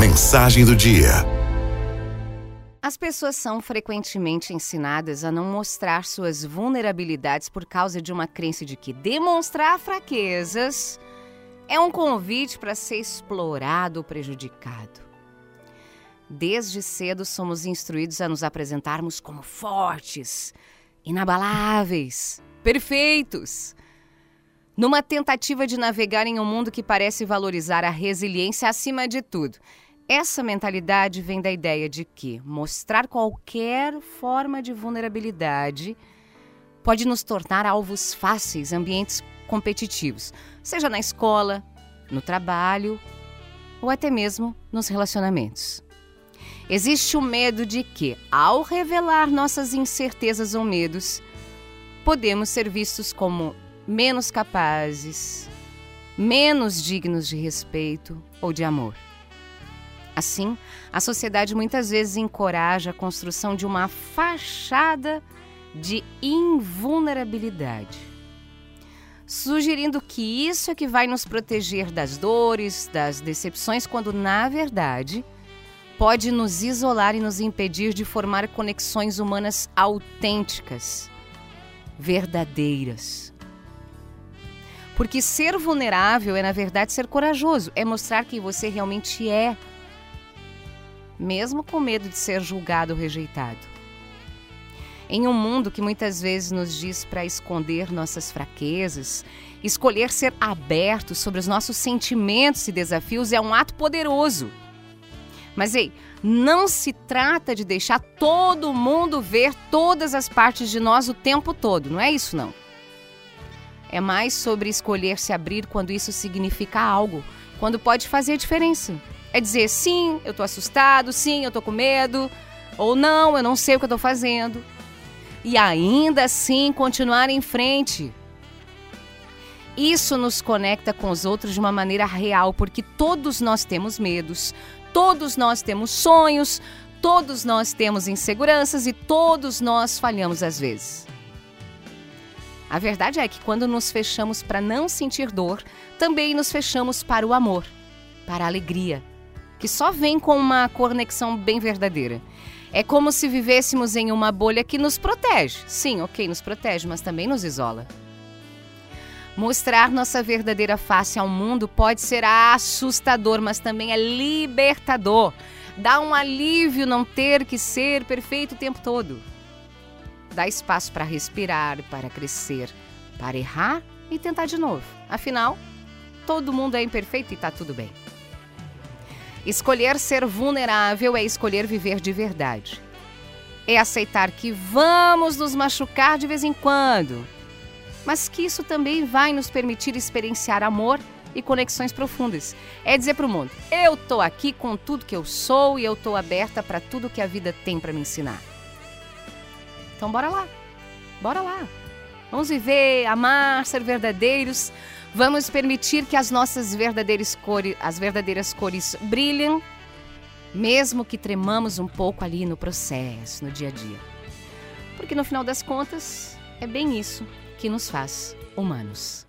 Mensagem do dia. As pessoas são frequentemente ensinadas a não mostrar suas vulnerabilidades por causa de uma crença de que demonstrar fraquezas é um convite para ser explorado ou prejudicado. Desde cedo somos instruídos a nos apresentarmos como fortes, inabaláveis, perfeitos. Numa tentativa de navegar em um mundo que parece valorizar a resiliência acima de tudo. Essa mentalidade vem da ideia de que mostrar qualquer forma de vulnerabilidade pode nos tornar alvos fáceis, ambientes competitivos, seja na escola, no trabalho ou até mesmo nos relacionamentos. Existe o medo de que, ao revelar nossas incertezas ou medos, podemos ser vistos como menos capazes, menos dignos de respeito ou de amor. Assim, a sociedade muitas vezes encoraja a construção de uma fachada de invulnerabilidade, sugerindo que isso é que vai nos proteger das dores, das decepções, quando na verdade pode nos isolar e nos impedir de formar conexões humanas autênticas, verdadeiras. Porque ser vulnerável é, na verdade, ser corajoso, é mostrar quem você realmente é, mesmo com medo de ser julgado ou rejeitado. Em um mundo que muitas vezes nos diz para esconder nossas fraquezas, escolher ser aberto sobre os nossos sentimentos e desafios é um ato poderoso. Mas ei, não se trata de deixar todo mundo ver todas as partes de nós o tempo todo, não é isso não. É mais sobre escolher se abrir quando isso significa algo, quando pode fazer diferença. É dizer sim, eu tô assustado, sim, eu tô com medo, ou não, eu não sei o que eu tô fazendo. E ainda assim continuar em frente. Isso nos conecta com os outros de uma maneira real, porque todos nós temos medos, todos nós temos sonhos, todos nós temos inseguranças e todos nós falhamos às vezes. A verdade é que quando nos fechamos para não sentir dor, também nos fechamos para o amor, para a alegria, que só vem com uma conexão bem verdadeira. É como se vivêssemos em uma bolha que nos protege. Sim, ok, nos protege, mas também nos isola. Mostrar nossa verdadeira face ao mundo pode ser assustador, mas também é libertador. Dá um alívio não ter que ser perfeito o tempo todo. Dá espaço para respirar, para crescer, para errar e tentar de novo. Afinal, todo mundo é imperfeito e está tudo bem. Escolher ser vulnerável é escolher viver de verdade. É aceitar que vamos nos machucar de vez em quando, mas que isso também vai nos permitir experienciar amor e conexões profundas. É dizer para o mundo: eu tô aqui com tudo que eu sou e eu tô aberta para tudo que a vida tem para me ensinar. Então bora lá. Bora lá. Vamos viver, amar, ser verdadeiros. Vamos permitir que as nossas verdadeiras cores, as verdadeiras cores brilhem, mesmo que tremamos um pouco ali no processo, no dia a dia. Porque no final das contas, é bem isso que nos faz humanos.